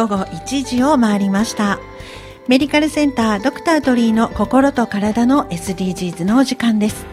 午後1時を回りました。メディカルセンタードクタートリーの心と体の SDGs のお時間です。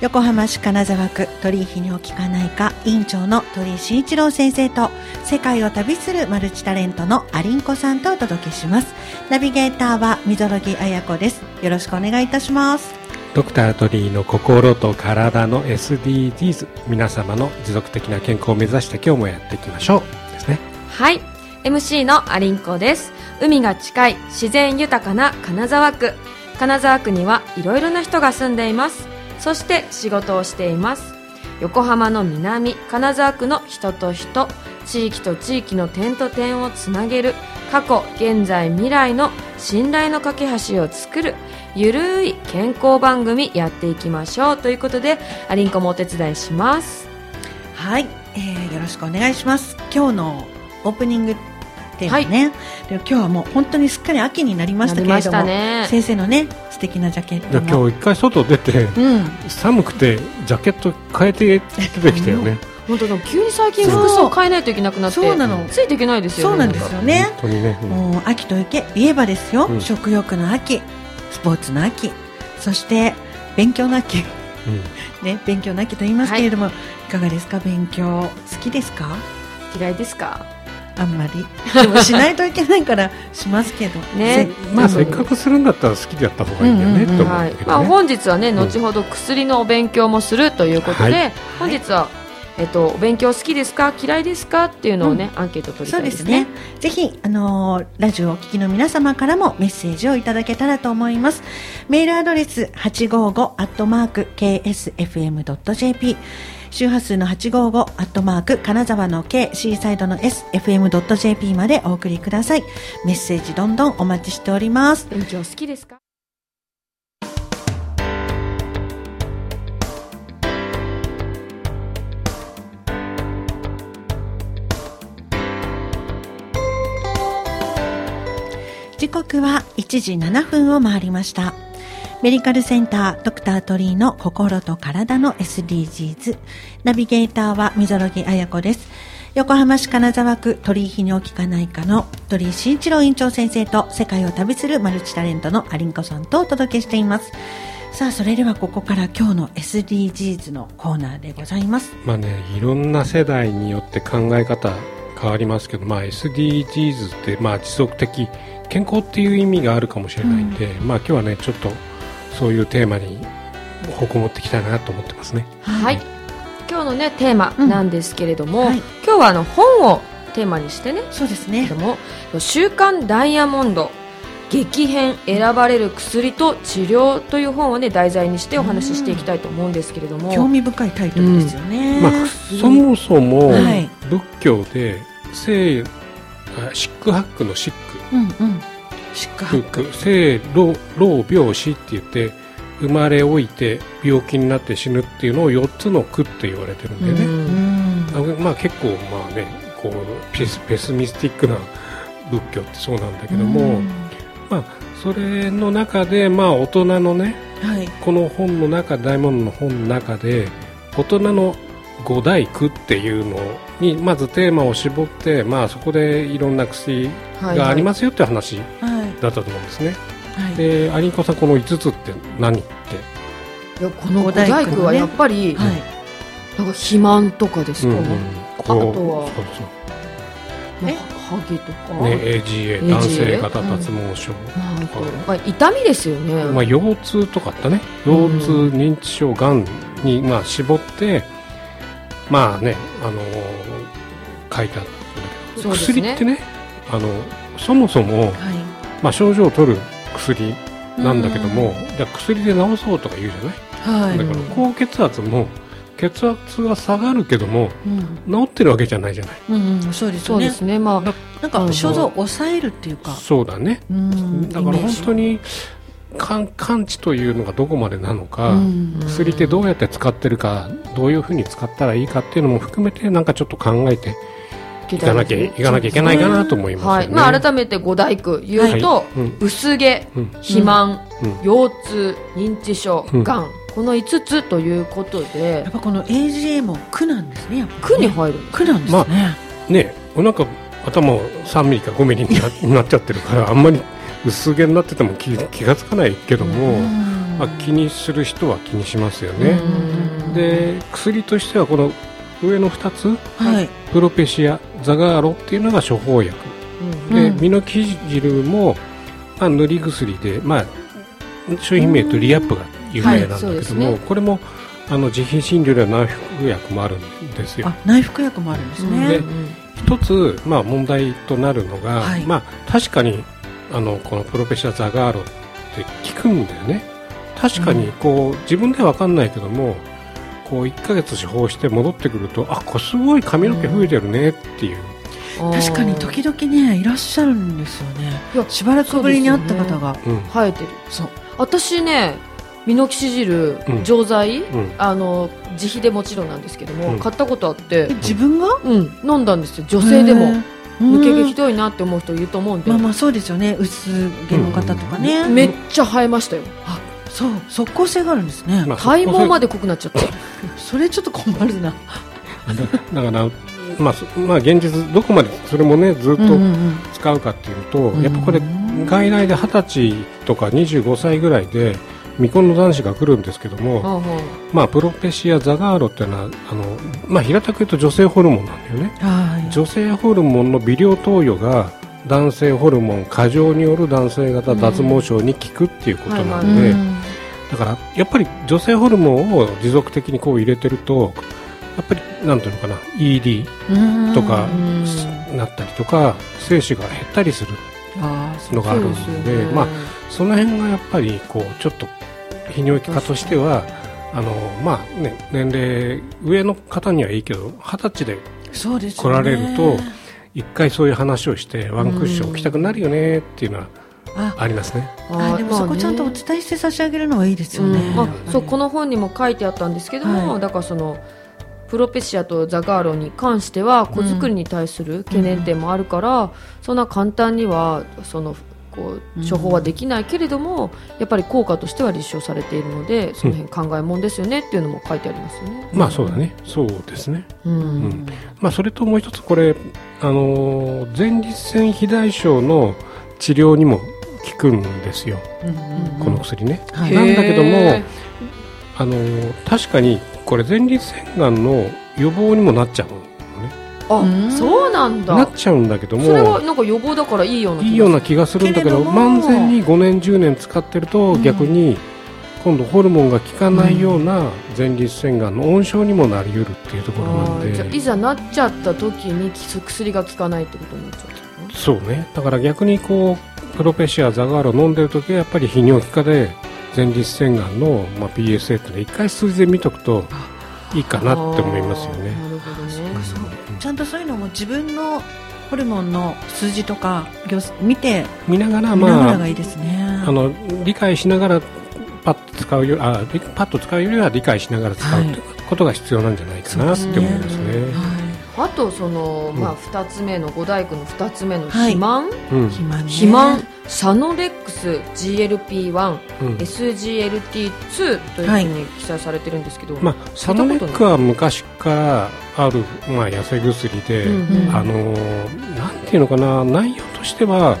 横浜市金沢区鳥居泌尿器科内科院長の鳥居慎一郎先生と世界を旅するマルチタレントのアリンコさんとお届けします。ナビゲーターは溝呂木彩子です。よろしくお願いいたします。ドクタートリーの心と体の SDGs 皆様の持続的な健康を目指して今日もやっていきましょう。ですね。はい MC のアリンコです。海が近い自然豊かな金沢区。金沢区にはいろいろな人が住んでいます。そして仕事をしています。横浜の南金沢区の人と人。地域と地域の点と点をつなげる。過去現在未来の信頼の架け橋を作る。ゆるい健康番組やっていきましょう。ということでアリンコもお手伝いします。はい、えー、よろしくお願いします。今日のオープニングテーマね、で今日はもう本当にすっかり秋になりましたけれども、ね、先生のね素敵なジャケットも今日一回外出て、うん、寒くてジャケット変えて出てきたよね、本当だ急に最近服装変えないといけなくなってそうなの。ついていけないですよね。そうなんですよね。本当にね、うん、もう秋といけ言えばですよ、うん、食欲の秋スポーツの秋そして勉強の秋、うん、ね勉強の秋と言いますけれども、はい、いかがですか？勉強。好きですか？嫌いですか？あんまり。でもしないといけないからしますけど。ね。まあせっかくするんだったら好きでやった方がいいんだよね、うん。う。ん、はい。まあ、本日はね後ほど薬のお勉強もするということで、はい、本日は、えっと、お勉強好きですか？嫌いですか？っていうのをね、うん、アンケート取りたいですね。そうですね。ぜひ、あのー、ラジオをお聞きの皆様からもメッセージをいただけたらと思います。メールアドレス855アットマーク ksfm.jp 周波数の855アットマーク金沢の K シーサイドの S FM.jp までお送りください。メッセージどんどんお待ちしております。勉強好きですか？時刻は1時7分を回りましたメディカルセンタードクタートリーの心と体の SDGs ナビゲーターは溝呂木彩子です。横浜市金沢区鳥居泌尿器科内科の鳥居慎一郎院長先生と世界を旅するマルチタレントのアリンコさんとお届けしています。さあそれではここから今日の SDGs のコーナーでございます。まあねいろんな世代によって考え方変わりますけど、まあ、SDGs ってまあ持続的健康っていう意味があるかもしれないんで、うん、まあ今日はねちょっとそういうテーマに方向持っていきたいなと思ってますね。はい、今日のねテーマなんですけれども、うんはい、今日はあの本をテーマにしてね。そうですね。でも「週刊ダイヤモンド激変選ばれる薬と治療」という本をね題材にしてお話ししていきたいと思うんですけれども、興味深いタイトルですよね、うん、まあ、そもそも仏教で性シックハックのシック、うんうん生老老病死って言って生まれ老いて病気になって死ぬっていうのを4つの苦って言われてるんでね、まあ結構まあねこうペスペスミスティックな仏教ってそうなんだけども、まあそれの中でまあ大人のね、はい、この本の中大門の本の中で大人の五大苦っていうのにまずテーマを絞って、まあ、そこでいろんな薬がありますよっていう話だったと思うんですね。はい、で有子さんこの5つって何って？いやこの五大工はやっぱり、はい、なんか肥満とかですか、うんうん、あとはそうそう。え？ハゲとか、ね、AGA 男性型脱毛症、うん、痛みですよね、まあ、腰痛とかあったね。腰痛、認知症がんに、まあ、絞ってまあね、あのー、書いてあったんだけど、ね、薬ってねあのそもそも、はい、まあ、症状を取る薬なんだけども、じゃ薬で治そうとか言うじゃない、はい、だから高血圧も血圧は下がるけども、うん、治ってるわけじゃないじゃない、うんうん、そうですね。そうですね。まあなんか症状を抑えるっていうか。そうだね、うん、だから本当に完治というのがどこまでなのか、薬ってどうやって使ってるかどういうふうに使ったらいいかっていうのも含めてなんかちょっと考えていかなきゃいかなきゃいけないかなと思います、ね、はい、まあ、改めて五大工言うと、はい。うん、薄毛、うん、肥満、うん、腰痛認知症、がん。この5つということで。やっぱこの AGA も苦なんですね苦に入る苦なんですね、まあ、ねなんか頭3ミリか5ミリになっちゃってるから あんまり薄毛になってても気気が付かないけども、まあ、気にする人は気にしますよね。で薬としてはこの上の2つ、はい、プロペシアザガーロっていうのが処方薬、うん、でミノキ汁も、まあ、塗り薬で、まあ、商品名とリアップが有名なんだけども、はいね、これもあの自費診療では内服薬もあるんですよ。内服薬もあるんですね。で一つ、まあ、問題となるのが、はい、まあ、確かにあのこのプロペシア・ザガーロって効くんだよね。確かにこう、うん、自分では分かんないけどもこう1か月処方して戻ってくるとあこすごい髪の毛増えてるねっていう、うん、確かに時々ねいらっしゃるんですよね。しばらくぶりに会った方が、生えてる。そう。私ねミノキシ汁、錠剤、うん、あの自費でもちろんなんですけども、買ったことあって。自分が、うん、飲んだんですよ。女性でも。抜け毛ひどいなって思う人いると思うんでまあまあそうですよね。薄毛の方とかね、うん、めっちゃ生えましたよ。あそう即効性があるんですね、まあ、体毛まで濃くなっちゃって。それちょっと困るな。だからまあ、まあ現実どこまでそれもねずっと使うかっていうと、うん。うん、やっぱこれ外来で二十歳とか25歳ぐらいで未婚の男子が来るんですけども、まあ、プロペシア・ザガーロっていうのはあの、まあ、平たく言うと女性ホルモンなんだよね、はい、女性ホルモンの微量投与が男性ホルモン過剰による男性型脱毛症に効くっていうことなんで、だからやっぱり女性ホルモンを持続的にこう入れてるとやっぱりなんていうのかな ED とかなったりとか精子が減ったりするのがあるので、まあ、その辺がやっぱりこうちょっと泌尿器科としてはあの、まあね、年齢上の方にはいいけど二十歳で来られると一、回そういう話をしてワンクッション置きたくなるよねっていうのは。ありますね。あでもそこちゃんとお伝えして差し上げるのはいいですよね。うん、あそうこの本にも書いてあったんですけども、はい、だからそのプロペシアとザガーロに関しては子作りに対する懸念点もあるから、うん、そんな簡単にはそのこう処方はできないけれども、うん、やっぱり効果としては立証されているのでその辺考えもんですよねっていうのも書いてありますよね。まあそうだね。そうですね、うん、うん、まあ、それともう一つこれ、あのー、前立腺肥大症の治療にも効くんですよ、この薬ね。はい、なんだけどもあのー、確かにこれ前立腺がんの予防にもなっちゃうあ、そうなんだ。なっちゃうんだけどもそれはなんか予防だからいいようないいような気がするんだけど万全に5年10年使ってると逆に今度ホルモンが効かないような前立腺がんの温床にもなりうるっていうところなんで、うん、いざなっちゃった時に薬が効かないってことになっちゃうそうね。だから逆にこうプロペシアザガーロ飲んでる時はやっぱり泌尿器科で前立腺がんの、まあ、PSA って一回数字で見とくといいかなって思いますよね。なるほどね、ちゃんとそういうのも自分のホルモンの数字とか見て見ながら、まあ、あの理解しながらパッと使うよあパッと使うよりは理解しながら使う、はい、ことが必要なんじゃないかなって思いますね。はいあとその、まあ、2つ目の五大工の2つ目の肥満、はいうん、肥満サノレックス GLP1、うん、SGLT2 というふうに記載されてるんですけど、まあ、サノレックは昔からある、まあ、痩せ薬で、うんうん、あのなんていうのかな内容としては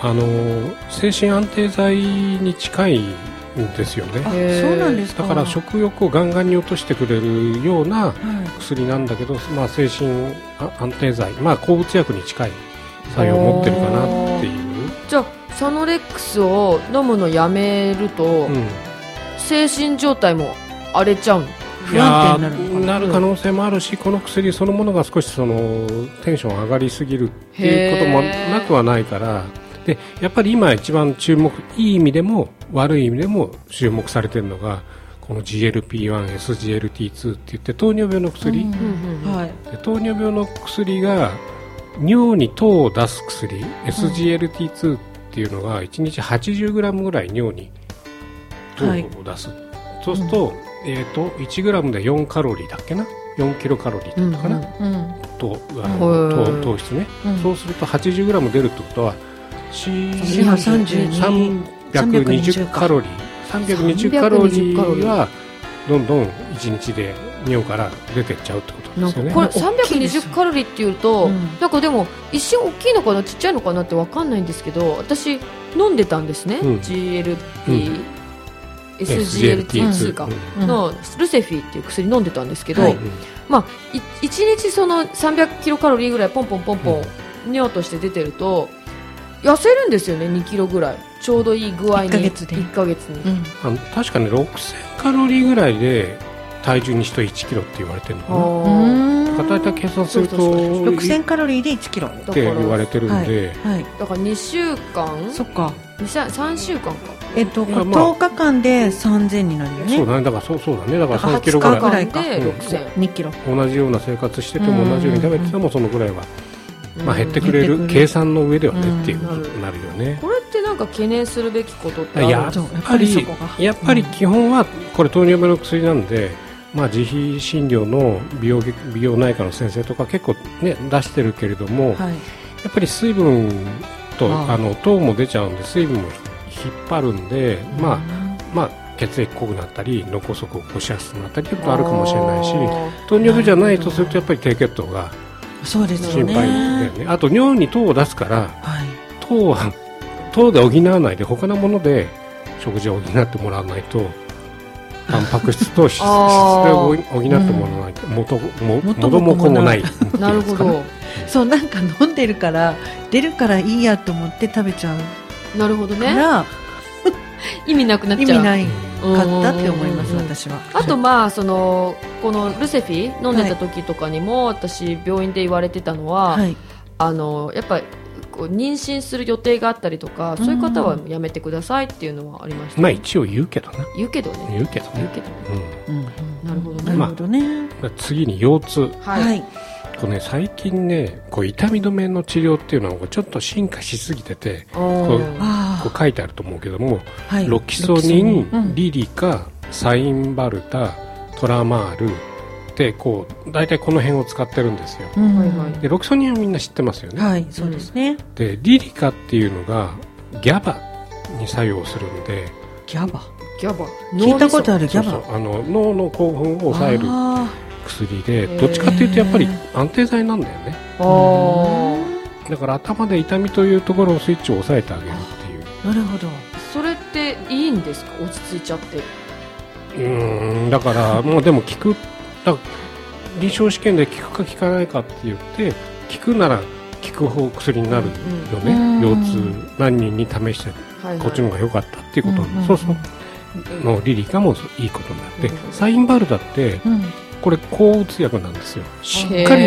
あの精神安定剤に近いですよね。そうなんですだから食欲をガンガンに落としてくれるような薬なんだけど、まあ、精神安定剤、まあ、抗うつ薬に近い作用を持ってるかなっていう。じゃあサノレックスを飲むのやめると、うん、精神状態も荒れちゃう不安定になるなる可能性もあるしこの薬そのものが少しそのテンション上がりすぎるっていうこともなくはないからでやっぱり今一番注目いい意味でも悪い意味でも注目されているのがこの GLP-1、SGLT2 って言って糖尿病の薬、はい、糖尿病の薬が尿に糖を出す薬 SGLT2 っていうのが1日 80g ぐらい尿に糖を出す、はい、そうすると,、えーと、と 1g で4カロリーだっけな？4キロカロリーだったかな、うんうん、とあの糖糖質ね、うん、そうすると 80g 出るってことは320カロリー。320カロリーはどんどん1日で尿から出てっちゃうってことですよね。これ320カロリーっていうと、うん、なんかでも一瞬大きいのかなちっちゃいのかなって分かんないんですけど私飲んでたんですね、うん、GLP、うん、SGLT2 か。のルセフィっていう薬飲んでたんですけど、はい、まあ、1日その300キロカロリーぐらいポンポンポンポン尿として出てると痩せるんですよね2キロぐらい。ちょうどいい具合に。1ヶ月で。1ヶ月に、うん、あの確かに6000カロリーぐらいで体重にして1キロって言われてるのかな。大体計算すると6000カロリーで1キロ。って言われてるんで、はい。はい、だから2週間？そっか。3週間か。えっと、まあ、10日間で3000になるよね。そうだね。だからそうそうだね。だから3キロぐらい。ぐらいか2キロ。同じような生活してても同じように食べててもそのぐらいはまあ、減ってくれる計算の上ではねっていうことになるよね。これってなんか懸念するべきことってやっぱりやっぱり基本はこれ糖尿病の薬なんで、まあ、自費診療の美容美容内科の先生とか結構、ね、出してるけれども、はい、やっぱり水分とあ。の糖も出ちゃうんで水分も引っ張るんで、まあまあ、血液濃くなったり脳梗塞を起こしやすくなったりということあるかもしれないし糖尿病じゃないとするとやっぱり低血糖がそうです心配だよね。あと尿に糖を出すから、はい、糖は糖で補わないで他のもので食事を補ってもらわないとタンパク質と脂 質で補ってもらわないと、うん、元も元も子もない。なる。ほど。そうなんか飲んでるから出るからいいやと思って食べちゃうなるほどね。意味なくなっちゃう。意味ないかったって思います私は。あとまあそのこのルセフィ飲んでた時とかにも、私病院で言われてたのは、はい、あのやっぱりこう妊娠する予定があったりとか、そういう方はやめてくださいっていうのはありました、まあ一応言うけどね。言うけどね。言うけどね。言うけどね、うん、なるほどね、なるほどね、まあ、次に腰痛。はい。こうね、最近ねこう痛み止めの治療っていうのはちょっと進化しすぎててこうこう書いてあると思うけども、はい、ロキソニン、うん、リリカサインバルタトラマールでこう大体この辺を使ってるんですよ、うん、でロキソニンはみんな知ってますよね。はいそうですね。でリリカっていうのがギャバに作用するんでギャバ？ギャバ。聞いたことあるギャバ？あの脳の興奮を抑える薬でどっちかっていうとやっぱり安定剤なんだよね。だから頭で痛みというところをスイッチを押さえてあげるっていう。なるほど。それっていいんですか？落ち着いちゃって。うんだからもうでも効くだ臨床試験で効くか効かないかって言って効くなら効く方薬になるよね、うん、腰痛何人に試して、はいはい、こっちの方が良かったっていうこと、うん、そうそう。のリリカもいいことになって、うん、サインバルダって、これ抗うつ薬なんですよ。しっかり抗うつ薬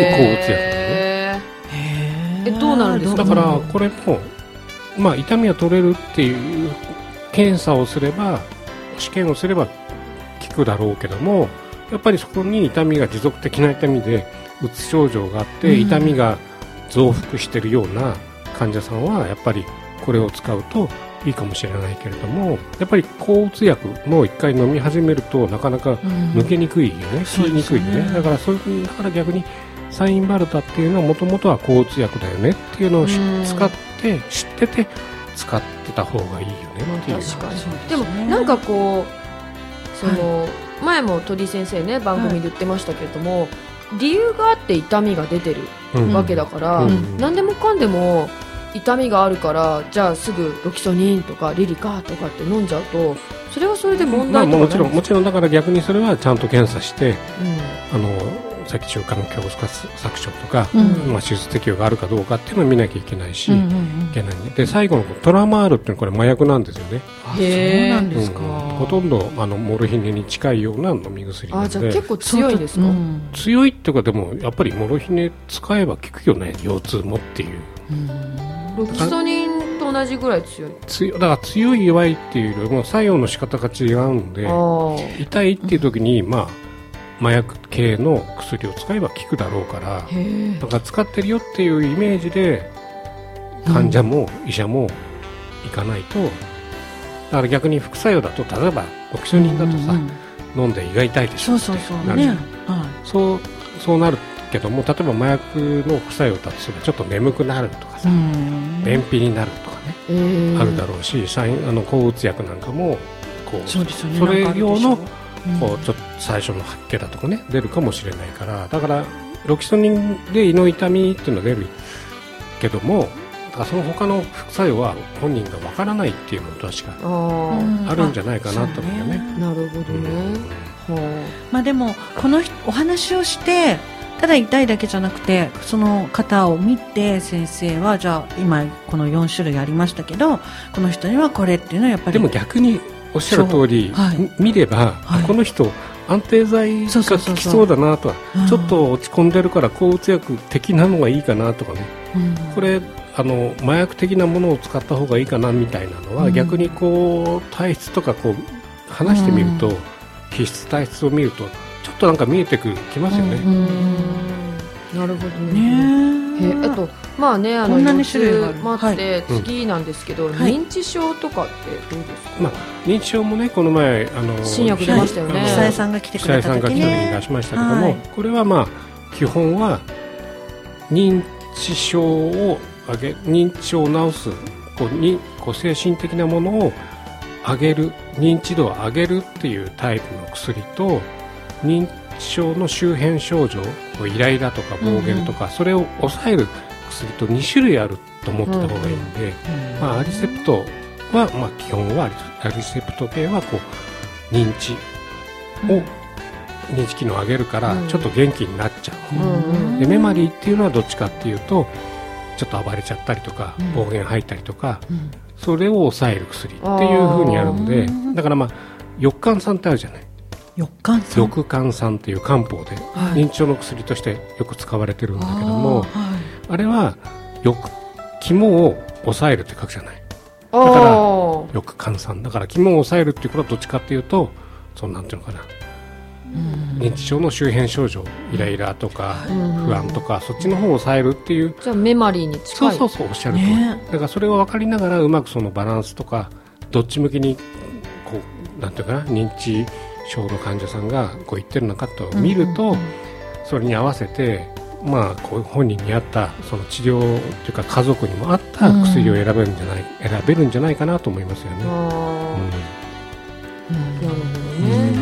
なのね。えどうなるんですか？だからこれも、まあ、痛みは取れるっていう検査をすれば試験をすれば効くだろうけどもやっぱりそこに痛みが持続的な痛みでうつ症状があって、痛みが増幅しているような患者さんはやっぱりこれを使うといいかもしれないけれどもやっぱり抗うつ薬も1回飲み始めるとなかなか抜けにくいよね、うん、吸いにくいね、ね、だからそういうだから逆にサインバルタっていうのはもともとは抗うつ薬だよね。っていうのを使って知ってて使ってた方がいいよねっていう、確かに。でもなんかこうその、はい。前も鳥先生ね番組で言ってましたけれども、はい、理由があって痛みが出てるわけだから、うん、何でもかんでも痛みがあるからじゃあすぐロキソニンとかリリカとかって飲んじゃうとそれはそれで問題とかもちろんもちろんだから逆にそれはちゃんと検査して、うん、あの脊柱管狭窄削除とか、うん、まあ、手術適用があるかどうかっていうのを見なきゃいけないし、うんうんうん、いけないで。最後のトラマールっていうのはこれ麻薬なんですよね。そうなんですか、うん、ほとんどあのモルヒネに近いような飲み薬なのであじゃあ結構強いですか、強いっていうかでもやっぱりモルヒネ使えば効くよね。腰痛もっていう、ロキソニンと同じぐらい強い？強だから強い弱いっていうよりも作用の仕方が違うんで痛いっていう時にまあ麻薬系の薬を使えば効くだろうからだから使ってるよっていうイメージで患者も医者も行かないと、だから逆に副作用だと例えばオキシニンだとさ、飲んで胃が痛いでしょそうそうそう、ね、そうそうなるけども例えば麻薬の副作用だとすればちょっと眠くなるとかさ便秘になるとかね、あるだろうしあの抗うつ薬なんかもこうそれ用のこうちょっと最初の吐き気だとかね出るかもしれないからだからロキソニンで胃の痛みっていうのは出るけどもだからその他の副作用は本人がわからないっていうのと確かあるんじゃないかなと思うよね。なるほどね、うん、まあでもこのお話をしてただ痛いだけじゃなくてその方を見て先生はじゃあ今この4種類ありましたけどこの人にはこれっていうのはやっぱりでも逆におっしゃる通り、はい、見れば、はい、この人安定剤が効きそうだなとかちょっと落ち込んでるから抗うつ薬的なのがいいかなとかね、うん、これあの麻薬的なものを使った方がいいかなみたいなのは、うん、逆にこう体質とかこう話してみると、うん、皮質体質を見るとちょっとなんか見えてくきますよね。なるほどね。ねあとまあねあの4種類もあって次なんですけど、認知症とかってどうですか？まあ認知症もねこの前あの新薬出ましたよね。久江さんが来てくれた時に出しましたけども、これはまあ基本は認知症を上げ認知症を治すこうにこう精神的なものを上げる認知度を上げるっていうタイプの薬と認知症の周辺症状イライラとか暴言とか、うん、それを抑える薬と2種類あると思ってた方がいいんで、うん、まあ、アリセプトは、まあ、基本はアリセプト系はこう認知を、認知機能を上げるからちょっと元気になっちゃう、でメマリーっていうのはどっちかっていうとちょっと暴れちゃったりとか暴言吐いたりとか、それを抑える薬っていうふうにあるのでだからまあ翼寒酸ってあるじゃない翼寒酸翼寒酸っていう漢方で認知症の薬としてよく使われてるんだけども、はい、あれはよ肝を抑えるって書くじゃない。だから翼寒酸だから肝を抑えるっていうことはどっちかっていうとそのなんていうのかな。認知症の周辺症状イライラとか不安とかそっちの方を抑えるっていうじゃあメマリーに近い。そうそうそうおっしゃると、ね、だからそれを分かりながらうまくそのバランスとかどっち向きにこうなんていうかな認知症の患者さんがこう言ってるのかと見ると、それに合わせてまあ、こう本人に合ったその治療というか家族にも合った薬を選べるんじゃない、うん、選べるんじゃないかなと思いますよね。うん、なるほどね、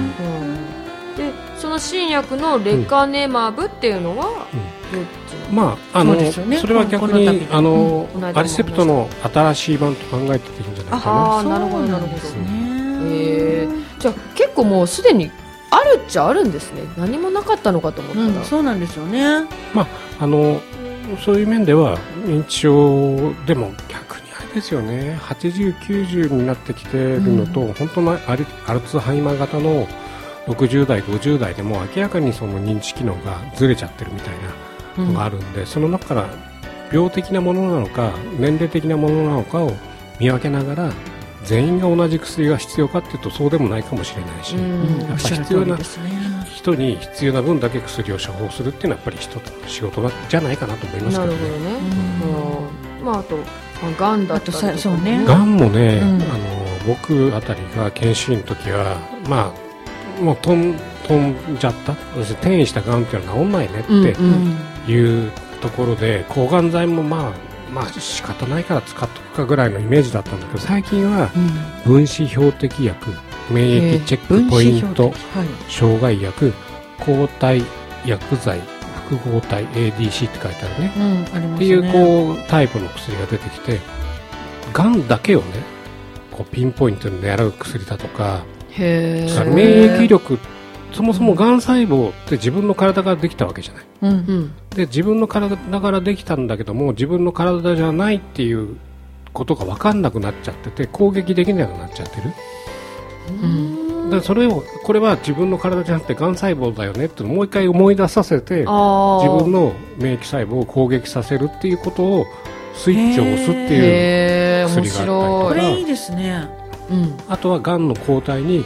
でその新薬のレカネマブっていうのは、まああのそ,、ね、それは逆にあの、アリセプトの新しい版と考えてていいんじゃないかな。あなるほどなるほど。えー、じゃあ結構もうすでにあるっちゃあるんですね。何もなかったのかと思ったら、うん、そうなんですよね。まああのそういう面では認知症でも逆にあれですよね。80、90になってきてるのと、うん、本当のアルアルツハイマー型の60代、50代でも明らかにその認知機能がずれちゃってるみたいなのがあるんで、うん、その中から病的なものなのか年齢的なものなのかを見分けながら全員が同じ薬が必要かっていうとそうでもないかもしれないし、やっぱ必要な人に必要な分だけ薬を処方するっていうのはやっぱり一つの仕事じゃないかなと思いますけどね。なるほどね。まああとがんだったりとかね。がんもね、あの僕あたりが研修医の時はまあもう飛ん飛んじゃった転移したがんっていうのは治んないねっていうところで抗がん剤もまあまあ仕方ないから使っとくかぐらいのイメージだったんだけど最近は分子標的薬、免疫チェックポイント、障害薬抗体薬剤複合体 ADC って書いてあるね,、うん、ね。っていうこうタイプの薬が出てきてがんだけをねこうピンポイントに狙う薬だとか免疫力そもそもがん細胞って自分の体からできたわけじゃない、うん、で自分の体からできたんだけども自分の体じゃないっていうことが分かんなくなっちゃってて攻撃できなくなっちゃってる、うん、だそれをこれは自分の体じゃなくてがん細胞だよねってもう一回思い出させて自分の免疫細胞を攻撃させるっていうことをスイッチを押すっていう薬があったりとか。これいいですね、うん、あとはがんの抗体に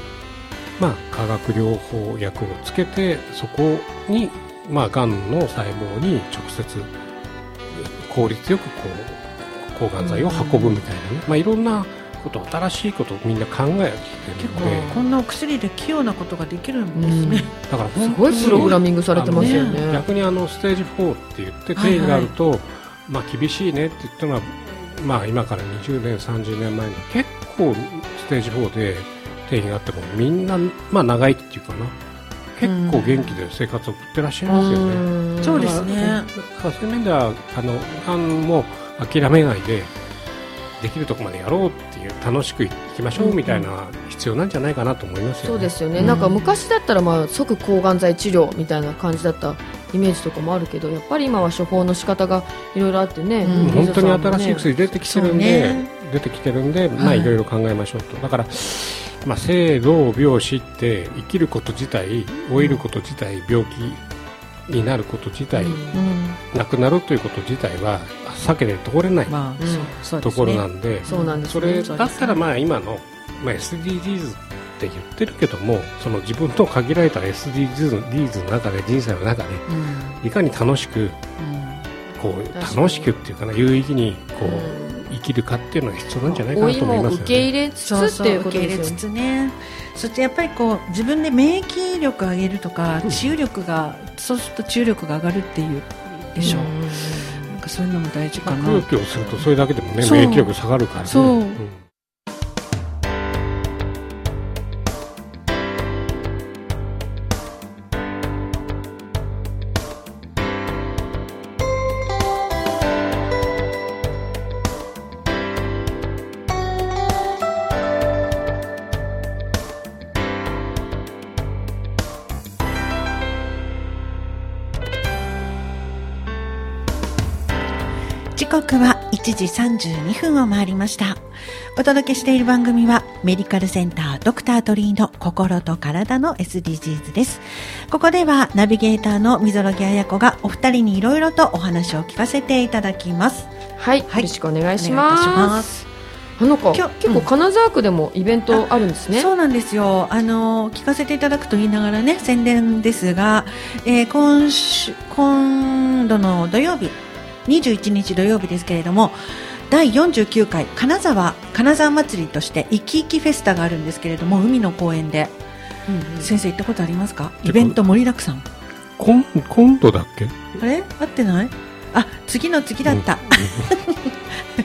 まあ、化学療法薬をつけてそこに、まあ、がんの細胞に直接効率よくこう抗がん剤を運ぶみたいなね、まあ、いろんなこと新しいことをみんな考えてるので。結構こんなお薬で器用なことができるんですね、うん、だからすごいプログラミングされてますよね。逆にあのステージ4って言って定義があると、はいはい、まあ、厳しいねって言ったのは、まあ、今から20年30年前に結構ステージ4で定義があってもみんな、まあ、長生きっていうかな。結構元気で生活を送ってらっしゃいますよね。そうですね。そういう面ではあのがんも諦めないでできるところまでやろうっていう楽しくいきましょうみたいな必要なんじゃないかなと思いますよね。そうですよね。なんか昔だったらまあ即抗がん剤治療みたいな感じだったイメージとかもあるけどやっぱり今は処方の仕方がいろいろあってね、うん、本当に新しい薬出てきてるんで、ね、出てきてるんで、まあいろいろ考えましょうと、だからまあ、生老病死って生きること自体老いること自体病気になること自体、うん、亡くなるということ自体は避けて通れない、まあうん、ところなんでそ、れだったらまあ今の、まあ、SDGs って言ってるけどもその自分の限られた SDGs の中で人生の中で、うん、いかに楽しく、こう楽しくっていうかな有意義にこう、生きるかっていうのが必要なんじゃないかなと思います、ね、受け入れつつっていうことですよね。つねそしてやっぱりこう自分で免疫力を上げるとか、治癒力がそうすると治癒力が上がるっていうでしょう。うなんかそういうのも大事かな。空気をするとそれだけでもね免疫力下がるからね。そう。うん刻は1時32分を回りました。お届けしている番組はメディカルセンタードクタートリーの心と体の SDGs です。ここではナビゲーターの溝呂木彩子がお二人にいろいろとお話を聞かせていただきます。はい、はい、よろしくお願いします。あのか結構金沢区でもイベントあるんですね、そうなんですよあの聞かせていただくと言いながらね宣伝ですが、えー、今週今度の土曜日21日土曜日ですけれども第49回金沢金沢祭りとしていきいきフェスタがあるんですけれども海の公園で、うんうん、先生行ったことありますか？イベント盛りだくさん。今今度だっけ？あれ？合ってない？あ次の次だった、うん、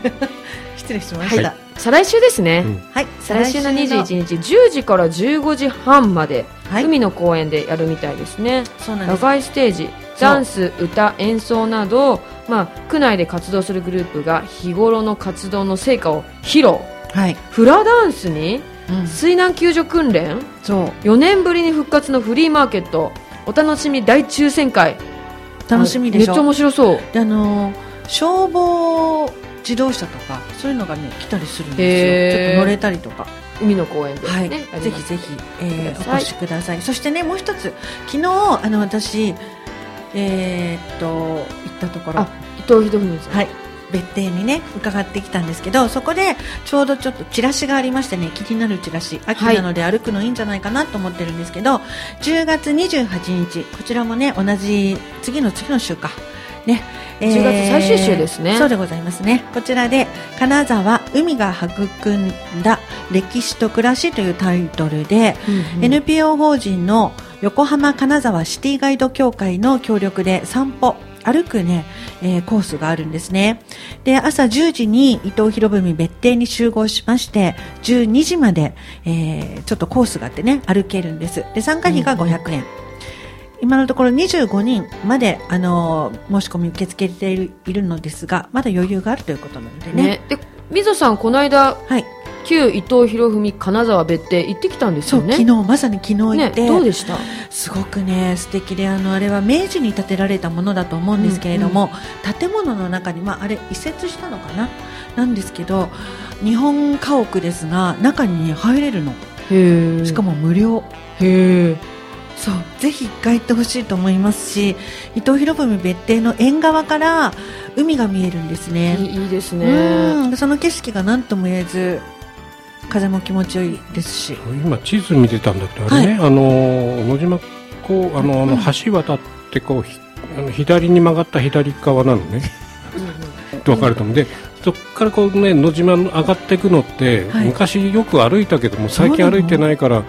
失礼しました、はい、再来週ですね、うん、はい再来週の21日10時から15時半まで、はい、海の公園でやるみたいですね。そうなんです。野外ステージダンス歌演奏などまあ、区内で活動するグループが日頃の活動の成果を披露、はい、フラダンスに水難救助訓練、うん、そう。4年ぶりに復活のフリーマーケット。お楽しみ大抽選会。楽しみでしょ？めっちゃ面白そう。であの消防自動車とかそういうのがね来たりするんですよ。ちょっと乗れたりとか。海の公園で、はい、ぜひぜひ、えー、お越しください。そしてねもう一つ。昨日あの私えー、っと行ったところ。伊藤博文さん。はい。別邸にね伺ってきたんですけどそこでちょうどちょっとチラシがありましてね気になるチラシ秋なので歩くのいいんじゃないかなと思ってるんですけど、はい、10月28日こちらもね同じ次の次の週か。ね10月最終週ですね、そうでございますね。こちらで金沢海が育んだ歴史と暮らしというタイトルで、うんうん、NPO 法人の横浜金沢シティガイド協会の協力で散歩歩くね、えー、コースがあるんですね。で、朝10時に伊藤博文別邸に集合しまして、12時まで、えー、ちょっとコースがあってね、歩けるんです。で、参加費が500円。うん、今のところ25人まで、あのー、申し込み受け付けているいるのですが、まだ余裕があるということなのでね。ねで、みぞさん、この間、はい、旧伊藤博文金沢別邸行ってきたんですよね。昨日まさに昨日行って、ね、どうでした？すごくね素敵であのあれは明治に建てられたものだと思うんですけれども、うんうん、建物の中に、まあ、あれ移設したのかな？なんですけど日本家屋ですが中に、ね、入れるの。しかも無料。へえそうぜひ一回行ってほしいと思いますし伊藤博文別邸の縁側から海が見えるんですね。いいですね。その景色が何とも言えず風も気持ちよいですし。今地図見てたんだけどあれね、はい、あの野島こうあのあの橋渡ってこうあの左に曲がった左側なのね。分かると思う。んでそこからこうね野島上がっていくのって、はい、昔よく歩いたけども最近歩いてないから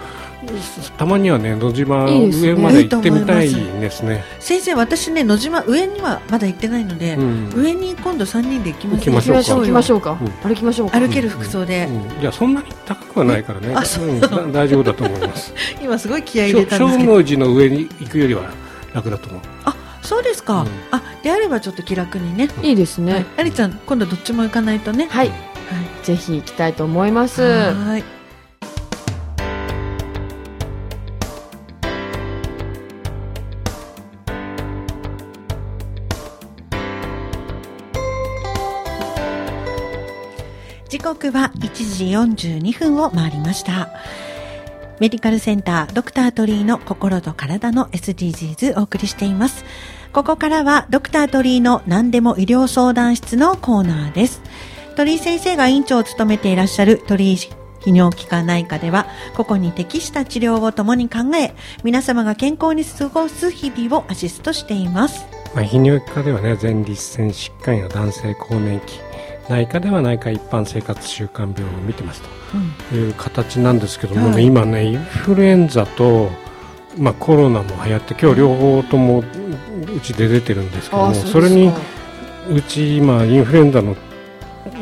たまにはね野島上まで行ってみたいですね。先生私ね野島上にはまだ行ってないので、うん、上に今度三人で行きましょう行きましょうか。歩きましょう歩ける服装で、いやそんなに高くはないからね。大丈夫だと思います。今すごい気合い入れたんですけど。寺の上に行くよりは楽だと思う。あそうですか、うん、あであればちょっと気楽にね。いいですね、ありちゃん今度どっちも行かないとね。はい、はい、ぜひ行きたいと思います。はい刻は1時42分を回りましたメディカルセンタードクタートリーの心と体の SDGs お送りしています。ここからはドクタートリーの何でも医療相談室のコーナーです。鳥居先生が院長を務めていらっしゃる鳥居泌尿器科内科では、個々に適した治療を共に考え、皆様が健康に過ごす日々をアシストしています。まあ、泌尿器科ではね、前立腺疾患や男性更年期、内科では内科一般生活習慣病を見てますという形なんですけどもね、はい、今ねインフルエンザと、まあ、コロナも流行って今日両方ともうちで出てるんですけどもそれにうち今インフルエンザの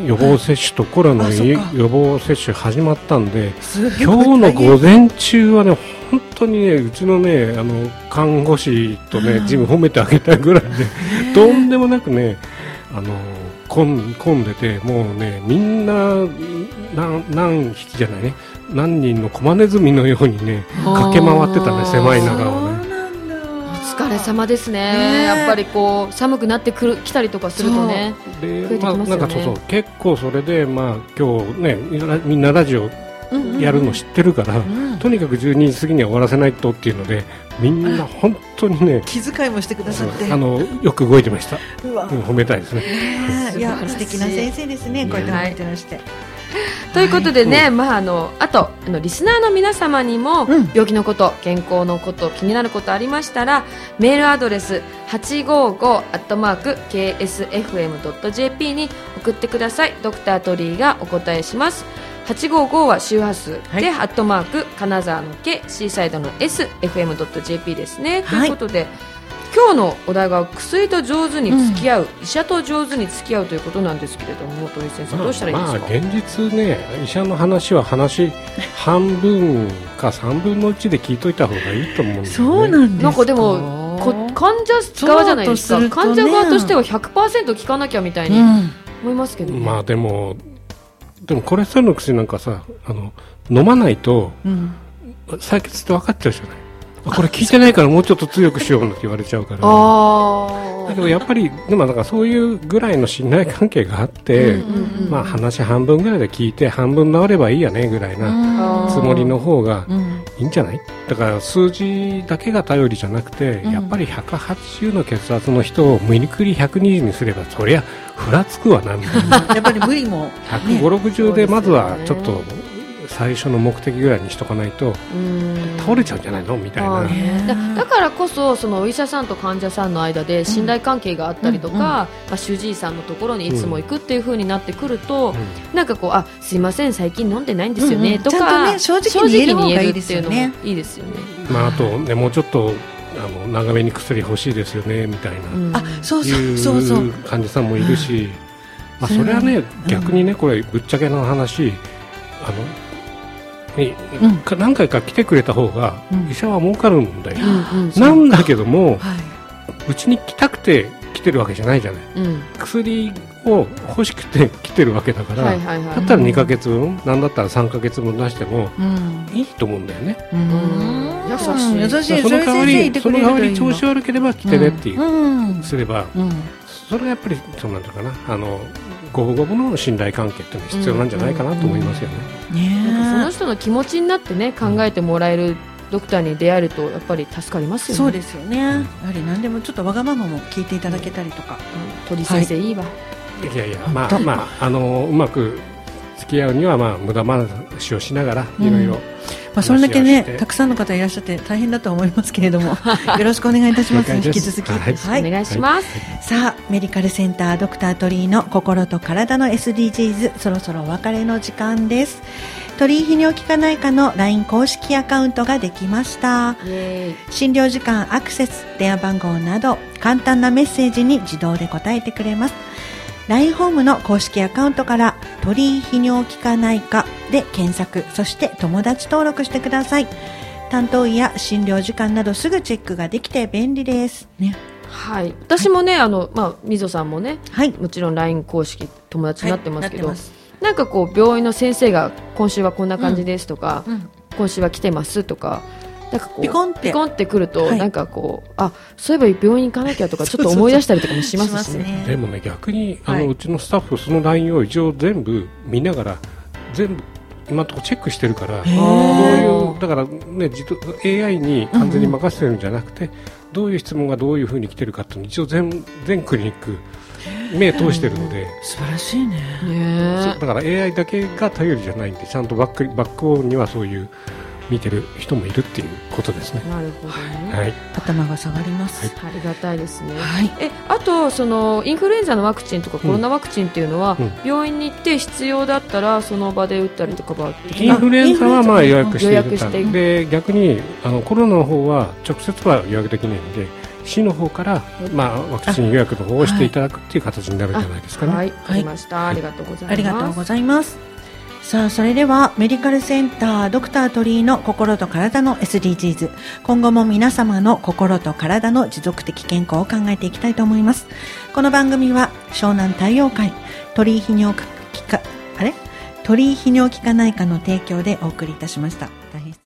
予防接種とコロナの予防接種始まったんで今日の午前中はね本当にねうちのねあの看護師とねジム褒めてあげたいぐらいでとんでもなくねあの混混んでてもうねみんな何何匹じゃないね。何人のコマネズミのようにね駆け回ってたね狭い中をね。お疲れ様ですね、ね、やっぱりこう寒くなってくる来たりとかするとねで、ね、まあ、なんかそうそう結構それでまあ今日ねみんなラジオやるの知ってるから、うん。うん、とにかく12時過ぎには終わらせないとっていうのでみんな本当にね気遣いもしてくださって。あのよく動いてました。褒めたいですね。いや素敵な先生ですね。こうやって褒めてらして、はい。ということでね、はい、まああのあとあのリスナーの皆様にも、うん、病気のこと健康のこと気になることありましたらメールアドレス八五五アットマーク ksfm ドット jp に送ってください。ドクタートリーがお答えします。855は周波数で、はい、アットマーク金沢の K シーサイドの SFM.jp ですね、はい、ということで今日のお題が薬と上手に付き合う、うん、医者と上手に付き合うということなんですけれども鳥先生どうしたらいいですか、まあ、現実ね医者の話は話半分か3分の1で聞いといた方がいいと思うんで、ね、そうなんですなんかでも患者側じゃないですか、ね、患者側としては100%聞かなきゃみたいに思いますけど、ね、まあでもでもコレステロールの薬なんかさあの飲まないと、うん、採血って分かっちゃうじゃないこれ聞いてないからもうちょっと強くしようって言われちゃうから。だけどやっぱりでもなんかそういうぐらいの信頼関係があって、まあ、話半分ぐらいで聞いて半分治ればいいやねぐらいなつもりの方がいいんじゃない？だから数字だけが頼りじゃなくて、やっぱり180の血圧の人を無理くり120にすればそりゃふらつくわなみたいな。やっぱり無理も、ね、150でまずはちょっと最初の目的ぐらいにしとかないと倒れちゃうんじゃないの？みたいな。だからこそそのお医者さんと患者さんの間で信頼関係があったりとか、うんまあ、主治医さんのところにいつも行くっていうふうになってくると、うん、なんかこうあすいません最近飲んでないんですよね、うん。うん、とか、ね、正直に言える方がいいですよね。いいですよね、まあ、あとねもうちょっとあの長めに薬欲しいですよねみたいな、うん、あそうそう。そうそう。患者さんもいるし、まあ、それはね、逆にねこれぶっちゃけの話あのに、うん、何回か来てくれた方が医者は儲かるんだよ、なんだけども、うち、に来たくて来てるわけじゃないじゃない、薬を欲しくて来てるわけだから、だったら2か月分、なんだったら3か月分出してもいいと思うんだよね。優しい。優しい。その代わりその代わり調子悪ければ来てねっていう、すれば、それがやっぱりそうなんだかな。あの五分五分の信頼関係っていうのは必要なんじゃないかなと思いますよね。ねその人の気持ちになってね考えてもらえるドクターに出会えるとやっぱり助かりますよね。そうですよね。やはり何でもちょっとわがままも聞いていただけたりとか。鳥先生いいわ。いやいやまあまああのうまく付き合うにはまあ無駄話をしながらいろいろ。まあ、それだけね、たくさんの方いらっしゃって大変だと思いますけれども、よろしくお願いいたします。引き続き、はい、お願いします。さあ、メディカルセンタードクタートリーの心と体の SDGs、そろそろお別れの時間です。鳥居泌尿器科内科の LINE 公式アカウントができました。診療時間アクセス電話番号など簡単なメッセージに自動で答えてくれます LINE ホームの公式アカウントから鳥居泌尿器科内科で検索そして友達登録してください。担当医や診療時間などすぐチェックができて便利です。ね。はい、私もね、はい、あのまあみぞさんもね、はい、もちろん LINE 公式友達になってますけど、はい、なんかこう病院の先生が今週はこんな感じですとか、うんうん、今週は来てますとか。なんかこうピコンって。ピコンってくると、なんかこうあそういえば病院行かなきゃとかちょっと思い出したりとかもしますしね。でもね逆にあの、うちのスタッフその LINE を一応全部見ながら全部今のところチェックしてるからどういうだからね AI に完全に任せてるんじゃなくて、どういう質問がどういうふうに来てるかって一応全全クリニック目通してるので。素晴らしいね。だから AI だけが頼りじゃないんでちゃんとバックバックオンにはそういう見てる人もいるっていうことですね。なるほどね。はい、頭が下がります、はい。ありがたいですね。はい、え、あとそのインフルエンザのワクチンとかコロナワクチンっていうのは、うん、病院に行って必要だったらその場で打ったりとかはインフルエンザはまあ予約して予約してで逆にあのコロナの方は直接は予約できないので。市の方から、まあ、ワクチン予約の方をしていただくっていう形になるんじゃないですかね。はい、わ、かりました、ありがとうございます。ありがとうございます。さあ、それではメディカルセンタードクター鳥居の心と体の SDGs。今後も皆様の心と体の持続的健康を考えていきたいと思います。この番組は湘南太陽会鳥居泌尿器科、あれ？鳥居泌尿器科内科の提供でお送りいたしました。